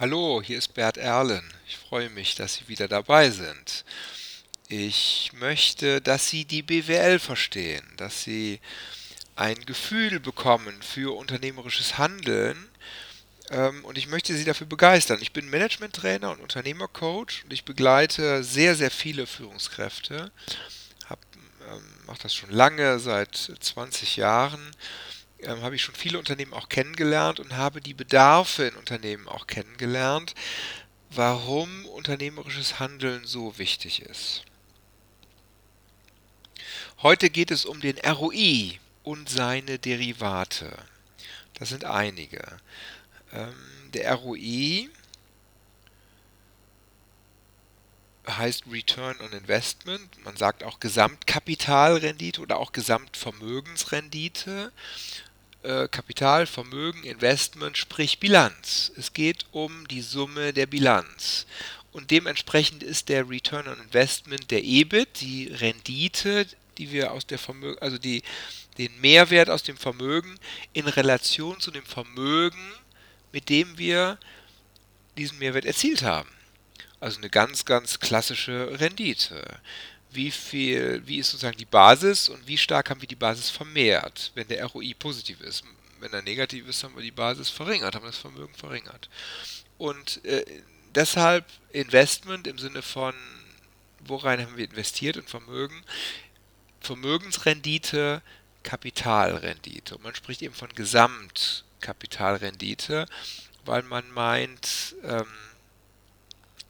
Hallo, hier ist Bert Erlen. Ich freue mich, dass Sie wieder dabei sind. Ich möchte, dass Sie die BWL verstehen, dass Sie ein Gefühl bekommen für unternehmerisches Handeln ähm, und ich möchte Sie dafür begeistern. Ich bin Management-Trainer und Unternehmercoach und ich begleite sehr, sehr viele Führungskräfte. ähm, mache das schon lange, seit 20 Jahren ähm, habe ich schon viele Unternehmen auch kennengelernt und habe die Bedarfe in Unternehmen auch kennengelernt, warum unternehmerisches Handeln so wichtig ist. Heute geht es um den ROI und seine Derivate. Das sind einige. Ähm, der ROI heißt Return on Investment. Man sagt auch Gesamtkapitalrendite oder auch Gesamtvermögensrendite. Äh, Kapital, Vermögen, Investment, sprich Bilanz. Es geht um die Summe der Bilanz. Und dementsprechend ist der Return on Investment der EBIT, die Rendite, die wir aus der Vermögen, also die, den Mehrwert aus dem Vermögen in Relation zu dem Vermögen, mit dem wir diesen Mehrwert erzielt haben. Also eine ganz, ganz klassische Rendite wie viel, wie ist sozusagen die Basis und wie stark haben wir die Basis vermehrt, wenn der ROI positiv ist. Wenn er negativ ist, haben wir die Basis verringert, haben das Vermögen verringert. Und äh, deshalb Investment im Sinne von, worein haben wir investiert in Vermögen, Vermögensrendite, Kapitalrendite. Und man spricht eben von Gesamtkapitalrendite, weil man meint, ähm,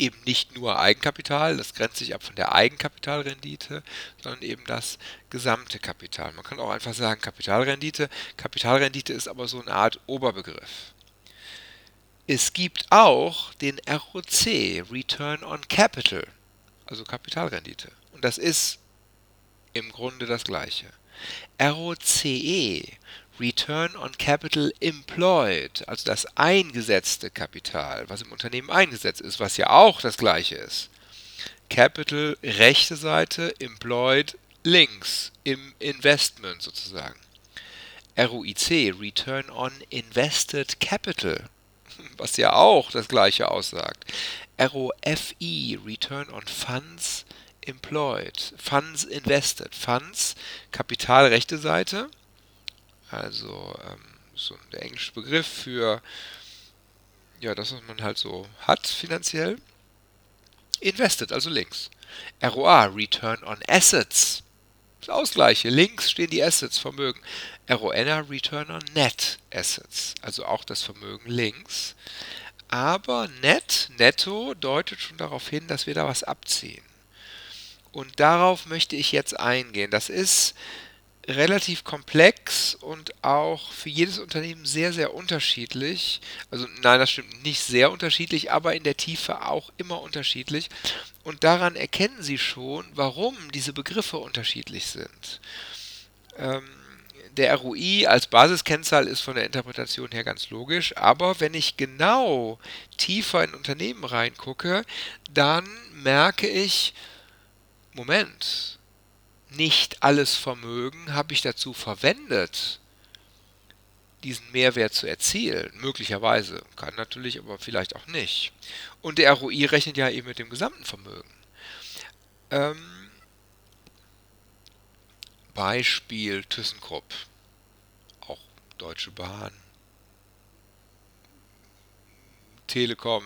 eben nicht nur Eigenkapital, das grenzt sich ab von der Eigenkapitalrendite, sondern eben das gesamte Kapital. Man kann auch einfach sagen Kapitalrendite. Kapitalrendite ist aber so eine Art Oberbegriff. Es gibt auch den ROC, Return on Capital, also Kapitalrendite. Und das ist im Grunde das gleiche. ROCE, Return on Capital Employed, also das eingesetzte Kapital, was im Unternehmen eingesetzt ist, was ja auch das gleiche ist. Capital rechte Seite, Employed links im Investment sozusagen. ROIC, Return on Invested Capital, was ja auch das gleiche aussagt. ROFI, Return on Funds Employed, Funds Invested, Funds, Kapital rechte Seite, also ähm, so der englische Begriff für ja, das, was man halt so hat finanziell. Invested, also links. ROA, Return on Assets. Das Ausgleiche. Links stehen die Assets, Vermögen. RONA, Return on Net Assets. Also auch das Vermögen links. Aber net, netto, deutet schon darauf hin, dass wir da was abziehen. Und darauf möchte ich jetzt eingehen. Das ist relativ komplex und auch für jedes Unternehmen sehr, sehr unterschiedlich. Also nein, das stimmt nicht sehr unterschiedlich, aber in der Tiefe auch immer unterschiedlich. Und daran erkennen Sie schon, warum diese Begriffe unterschiedlich sind. Ähm, der ROI als Basiskennzahl ist von der Interpretation her ganz logisch, aber wenn ich genau tiefer in Unternehmen reingucke, dann merke ich, Moment, nicht alles Vermögen habe ich dazu verwendet, diesen Mehrwert zu erzielen. Möglicherweise. Kann natürlich, aber vielleicht auch nicht. Und der ROI rechnet ja eben mit dem gesamten Vermögen. Ähm, Beispiel ThyssenKrupp. Auch Deutsche Bahn. Telekom.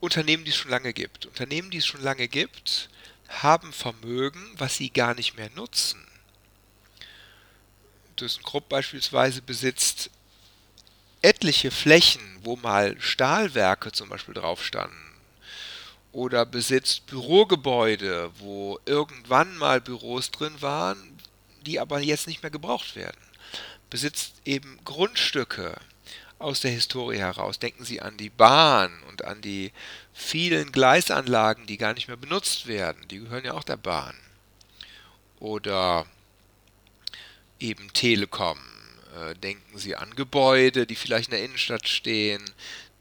Unternehmen, die es schon lange gibt. Unternehmen, die es schon lange gibt, haben Vermögen, was sie gar nicht mehr nutzen. ThyssenKrupp beispielsweise besitzt etliche Flächen, wo mal Stahlwerke zum Beispiel drauf standen. Oder besitzt Bürogebäude, wo irgendwann mal Büros drin waren, die aber jetzt nicht mehr gebraucht werden. Besitzt eben Grundstücke, aus der Historie heraus. Denken Sie an die Bahn und an die vielen Gleisanlagen, die gar nicht mehr benutzt werden. Die gehören ja auch der Bahn. Oder eben Telekom. Äh, denken Sie an Gebäude, die vielleicht in der Innenstadt stehen,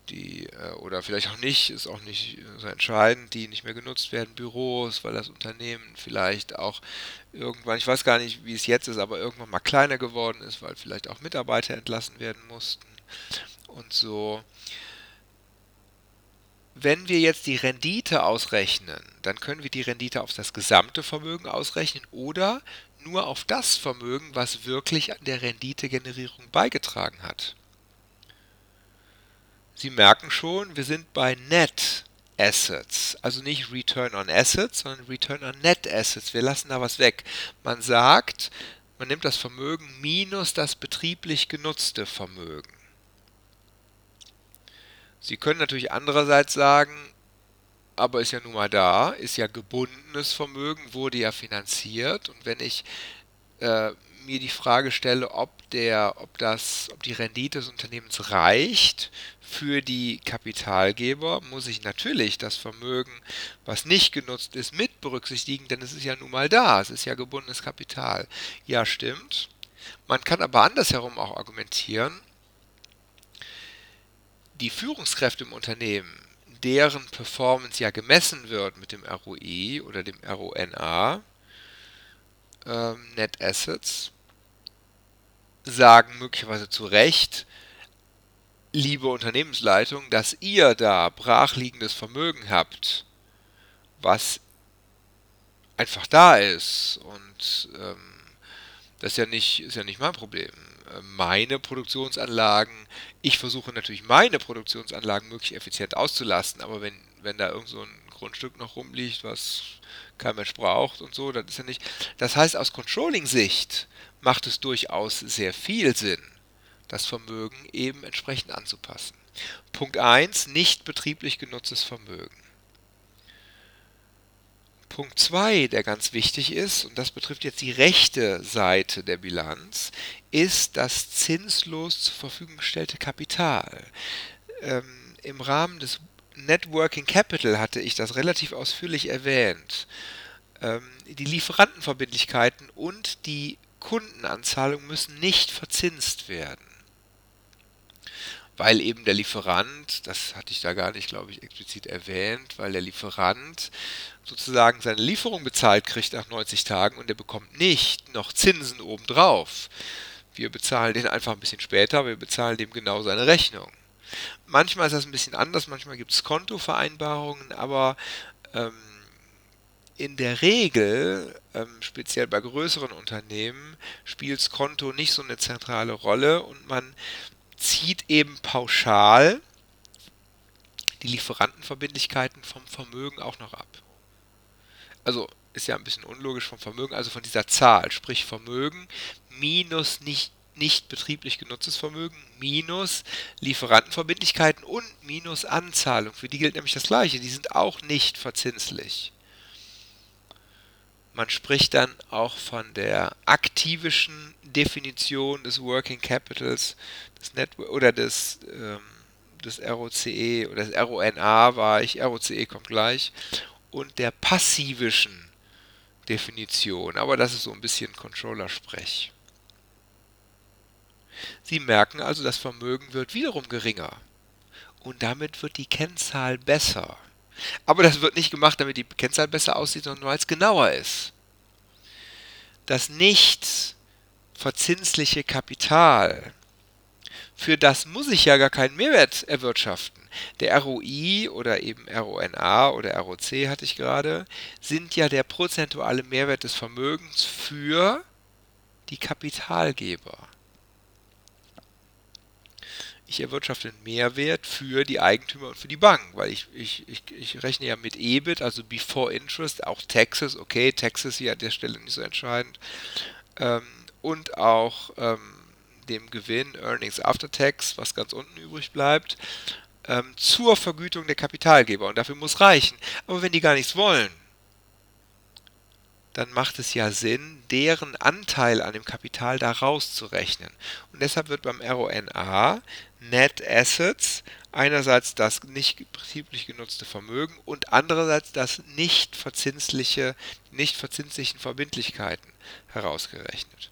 die äh, oder vielleicht auch nicht, ist auch nicht so entscheidend, die nicht mehr genutzt werden, Büros, weil das Unternehmen vielleicht auch irgendwann, ich weiß gar nicht, wie es jetzt ist, aber irgendwann mal kleiner geworden ist, weil vielleicht auch Mitarbeiter entlassen werden mussten und so. wenn wir jetzt die Rendite ausrechnen, dann können wir die Rendite auf das gesamte Vermögen ausrechnen oder nur auf das Vermögen, was wirklich an der Renditegenerierung beigetragen hat. Sie merken schon, wir sind bei Net Assets, also nicht Return on Assets, sondern Return on Net Assets. Wir lassen da was weg. Man sagt, man nimmt das Vermögen minus das betrieblich genutzte Vermögen. Sie können natürlich andererseits sagen, aber ist ja nun mal da, ist ja gebundenes Vermögen, wurde ja finanziert und wenn ich äh, mir die Frage stelle, ob der, ob das, ob die Rendite des Unternehmens reicht für die Kapitalgeber, muss ich natürlich das Vermögen, was nicht genutzt ist, mit berücksichtigen, denn es ist ja nun mal da, es ist ja gebundenes Kapital. Ja, stimmt. Man kann aber andersherum auch argumentieren, die Führungskräfte im Unternehmen, deren Performance ja gemessen wird mit dem ROI oder dem RONA, ähm, Net Assets, sagen möglicherweise zu Recht, liebe Unternehmensleitung, dass ihr da brachliegendes Vermögen habt, was einfach da ist und ähm, das ist ja nicht, ist ja nicht mein Problem. Meine Produktionsanlagen, ich versuche natürlich meine Produktionsanlagen möglichst effizient auszulasten, aber wenn, wenn da irgend so ein Grundstück noch rumliegt, was kein Mensch braucht und so, das ist ja nicht. Das heißt, aus Controlling-Sicht macht es durchaus sehr viel Sinn, das Vermögen eben entsprechend anzupassen. Punkt 1, nicht betrieblich genutztes Vermögen. Punkt 2, der ganz wichtig ist, und das betrifft jetzt die rechte Seite der Bilanz, ist das zinslos zur Verfügung gestellte Kapital. Ähm, Im Rahmen des Networking Capital hatte ich das relativ ausführlich erwähnt. Ähm, die Lieferantenverbindlichkeiten und die Kundenanzahlung müssen nicht verzinst werden. Weil eben der Lieferant, das hatte ich da gar nicht, glaube ich, explizit erwähnt, weil der Lieferant sozusagen seine Lieferung bezahlt kriegt nach 90 Tagen und der bekommt nicht noch Zinsen obendrauf. Wir bezahlen den einfach ein bisschen später, wir bezahlen dem genau seine Rechnung. Manchmal ist das ein bisschen anders, manchmal gibt es Kontovereinbarungen, aber ähm, in der Regel, ähm, speziell bei größeren Unternehmen, spielt das Konto nicht so eine zentrale Rolle und man zieht eben pauschal die Lieferantenverbindlichkeiten vom Vermögen auch noch ab. Also ist ja ein bisschen unlogisch vom Vermögen, also von dieser Zahl, sprich Vermögen minus nicht nicht betrieblich genutztes Vermögen minus Lieferantenverbindlichkeiten und minus Anzahlung. Für die gilt nämlich das Gleiche. Die sind auch nicht verzinslich. Man spricht dann auch von der aktivischen Definition des Working Capitals des Net oder des, ähm, des ROCE oder des RONA war ich, ROCE kommt gleich, und der passivischen Definition. Aber das ist so ein bisschen Controller-Sprech. Sie merken also, das Vermögen wird wiederum geringer. Und damit wird die Kennzahl besser. Aber das wird nicht gemacht, damit die Kennzahl besser aussieht, sondern nur als genauer ist. Das nicht verzinsliche Kapital, für das muss ich ja gar keinen Mehrwert erwirtschaften. Der ROI oder eben RONA oder ROC hatte ich gerade, sind ja der prozentuale Mehrwert des Vermögens für die Kapitalgeber ich erwirtschafte einen Mehrwert für die Eigentümer und für die Bank, weil ich, ich, ich, ich rechne ja mit EBIT, also Before Interest, auch Taxes, okay, Taxes hier an der Stelle nicht so entscheidend, ähm, und auch ähm, dem Gewinn, Earnings After Tax, was ganz unten übrig bleibt, ähm, zur Vergütung der Kapitalgeber und dafür muss reichen. Aber wenn die gar nichts wollen, dann macht es ja Sinn, deren Anteil an dem Kapital da rauszurechnen. Und deshalb wird beim RONA Net Assets einerseits das nicht betrieblich genutzte Vermögen und andererseits das nicht verzinsliche, nicht verzinslichen Verbindlichkeiten herausgerechnet.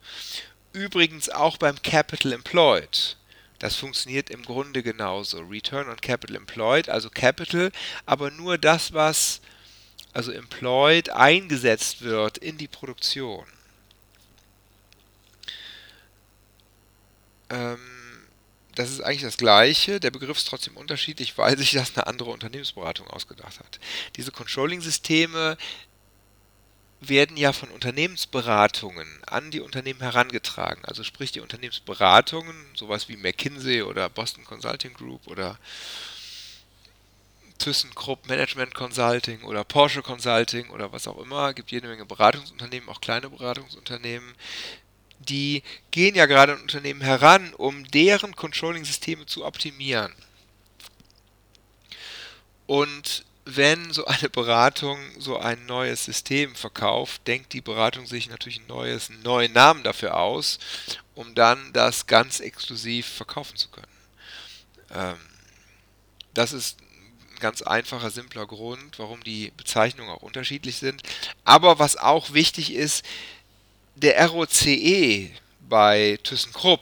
Übrigens auch beim Capital Employed. Das funktioniert im Grunde genauso. Return on Capital Employed, also Capital, aber nur das, was also employed, eingesetzt wird in die Produktion. Ähm, das ist eigentlich das Gleiche. Der Begriff ist trotzdem unterschiedlich, weil sich das eine andere Unternehmensberatung ausgedacht hat. Diese Controlling-Systeme werden ja von Unternehmensberatungen an die Unternehmen herangetragen. Also sprich die Unternehmensberatungen, sowas wie McKinsey oder Boston Consulting Group oder ThyssenKrupp Management Consulting oder Porsche Consulting oder was auch immer, gibt jede Menge Beratungsunternehmen, auch kleine Beratungsunternehmen, die gehen ja gerade an Unternehmen heran, um deren Controlling-Systeme zu optimieren. Und wenn so eine Beratung so ein neues System verkauft, denkt die Beratung sich natürlich ein neues, einen neuen Namen dafür aus, um dann das ganz exklusiv verkaufen zu können. Ähm, das ist ganz einfacher, simpler Grund, warum die Bezeichnungen auch unterschiedlich sind. Aber was auch wichtig ist, der ROCE bei ThyssenKrupp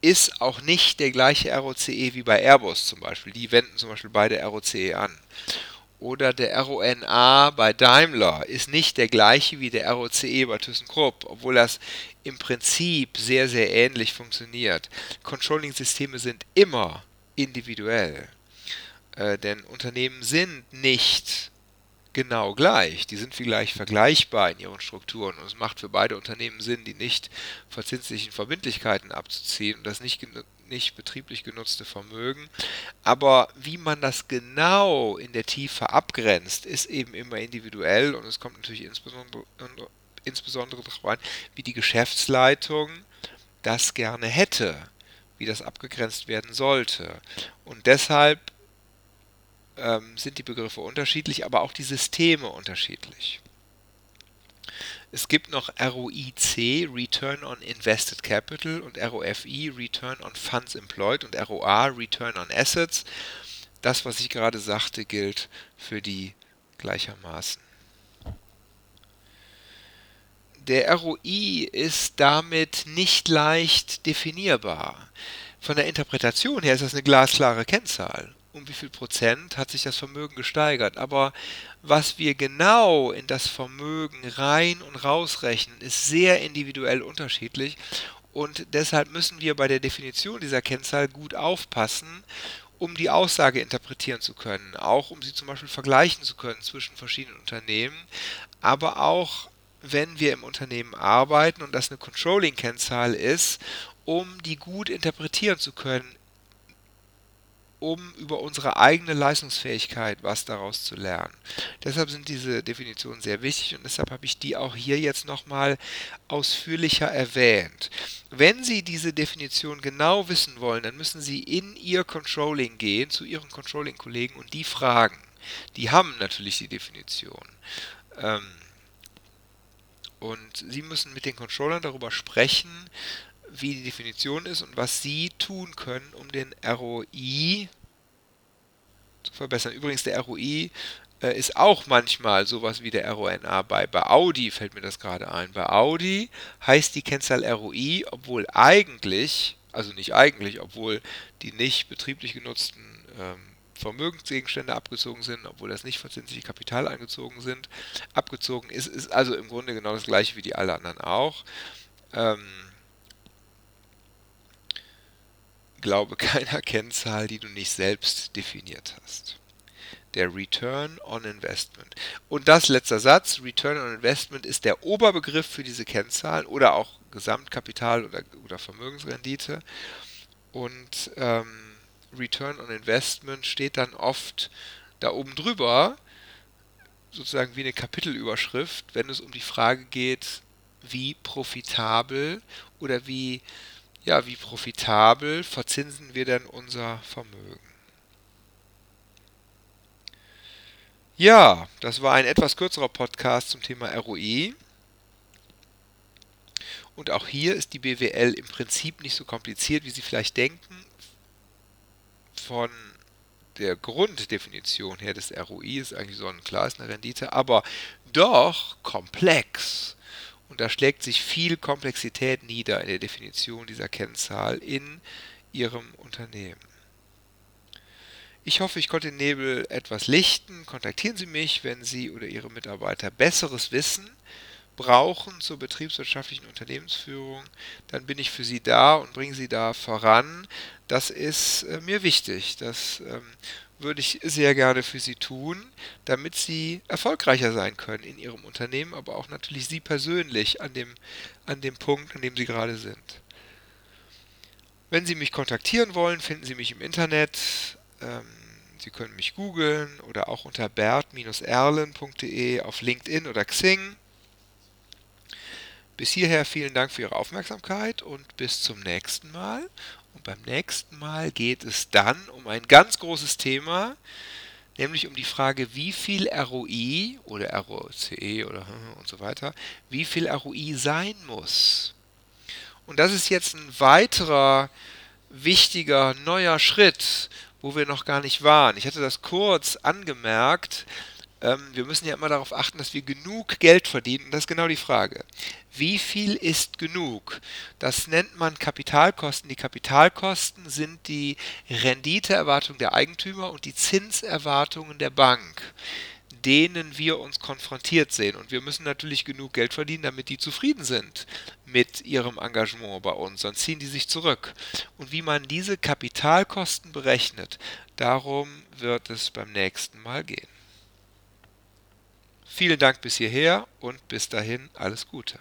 ist auch nicht der gleiche ROCE wie bei Airbus zum Beispiel. Die wenden zum Beispiel beide ROCE an. Oder der RONA bei Daimler ist nicht der gleiche wie der ROCE bei ThyssenKrupp, obwohl das im Prinzip sehr, sehr ähnlich funktioniert. Controlling-Systeme sind immer individuell. Äh, denn Unternehmen sind nicht genau gleich. Die sind vielleicht vergleichbar in ihren Strukturen und es macht für beide Unternehmen Sinn, die nicht verzinslichen Verbindlichkeiten abzuziehen und das nicht, nicht betrieblich genutzte Vermögen. Aber wie man das genau in der Tiefe abgrenzt, ist eben immer individuell und es kommt natürlich insbesondere, insbesondere darauf an, wie die Geschäftsleitung das gerne hätte, wie das abgegrenzt werden sollte. Und deshalb ähm, sind die Begriffe unterschiedlich, aber auch die Systeme unterschiedlich. Es gibt noch ROIC, Return on Invested Capital, und ROFI, Return on Funds Employed, und ROA, Return on Assets. Das, was ich gerade sagte, gilt für die gleichermaßen. Der ROI ist damit nicht leicht definierbar. Von der Interpretation her ist das eine glasklare Kennzahl um wie viel Prozent hat sich das Vermögen gesteigert. Aber was wir genau in das Vermögen rein und rausrechnen, ist sehr individuell unterschiedlich. Und deshalb müssen wir bei der Definition dieser Kennzahl gut aufpassen, um die Aussage interpretieren zu können, auch um sie zum Beispiel vergleichen zu können zwischen verschiedenen Unternehmen, aber auch wenn wir im Unternehmen arbeiten und das eine Controlling-Kennzahl ist, um die gut interpretieren zu können um über unsere eigene Leistungsfähigkeit was daraus zu lernen. Deshalb sind diese Definitionen sehr wichtig und deshalb habe ich die auch hier jetzt nochmal ausführlicher erwähnt. Wenn Sie diese Definition genau wissen wollen, dann müssen Sie in Ihr Controlling gehen, zu Ihren Controlling-Kollegen und die fragen. Die haben natürlich die Definition. Ähm, und Sie müssen mit den Controllern darüber sprechen, wie die Definition ist und was Sie tun können, um den ROI zu verbessern. Übrigens, der ROI äh, ist auch manchmal sowas wie der RONA. Bei, bei Audi fällt mir das gerade ein. Bei Audi heißt die Kennzahl ROI, obwohl eigentlich, also nicht eigentlich, obwohl die nicht betrieblich genutzten ähm, Vermögensgegenstände abgezogen sind, obwohl das nicht verzinsliche Kapital eingezogen sind, abgezogen ist, ist also im Grunde genau das gleiche wie die alle anderen auch. Ähm, glaube keiner Kennzahl, die du nicht selbst definiert hast. Der Return on Investment. Und das letzter Satz, Return on Investment ist der Oberbegriff für diese Kennzahlen oder auch Gesamtkapital oder, oder Vermögensrendite. Und ähm, Return on Investment steht dann oft da oben drüber, sozusagen wie eine Kapitelüberschrift, wenn es um die Frage geht, wie profitabel oder wie ja, wie profitabel verzinsen wir denn unser Vermögen? Ja, das war ein etwas kürzerer Podcast zum Thema ROI. Und auch hier ist die BWL im Prinzip nicht so kompliziert, wie Sie vielleicht denken. Von der Grunddefinition her des ROI ist eigentlich sonnenklar, ist eine Rendite, aber doch komplex. Und da schlägt sich viel Komplexität nieder in der Definition dieser Kennzahl in Ihrem Unternehmen. Ich hoffe, ich konnte den Nebel etwas lichten. Kontaktieren Sie mich, wenn Sie oder Ihre Mitarbeiter besseres wissen, brauchen zur betriebswirtschaftlichen Unternehmensführung, dann bin ich für Sie da und bringe Sie da voran. Das ist äh, mir wichtig. Das ähm, würde ich sehr gerne für Sie tun, damit Sie erfolgreicher sein können in Ihrem Unternehmen, aber auch natürlich Sie persönlich an dem, an dem Punkt, an dem Sie gerade sind. Wenn Sie mich kontaktieren wollen, finden Sie mich im Internet. Ähm, Sie können mich googeln oder auch unter bert-erlen.de auf LinkedIn oder Xing. Bis hierher vielen Dank für Ihre Aufmerksamkeit und bis zum nächsten Mal. Und beim nächsten Mal geht es dann um ein ganz großes Thema, nämlich um die Frage, wie viel ROI oder ROCE oder und so weiter, wie viel ROI sein muss. Und das ist jetzt ein weiterer wichtiger neuer Schritt, wo wir noch gar nicht waren. Ich hatte das kurz angemerkt. Ähm, wir müssen ja immer darauf achten, dass wir genug Geld verdienen. Und das ist genau die Frage. Wie viel ist genug? Das nennt man Kapitalkosten. Die Kapitalkosten sind die Renditeerwartung der Eigentümer und die Zinserwartungen der Bank denen wir uns konfrontiert sehen. Und wir müssen natürlich genug Geld verdienen, damit die zufrieden sind mit ihrem Engagement bei uns, sonst ziehen die sich zurück. Und wie man diese Kapitalkosten berechnet, darum wird es beim nächsten Mal gehen. Vielen Dank bis hierher und bis dahin alles Gute.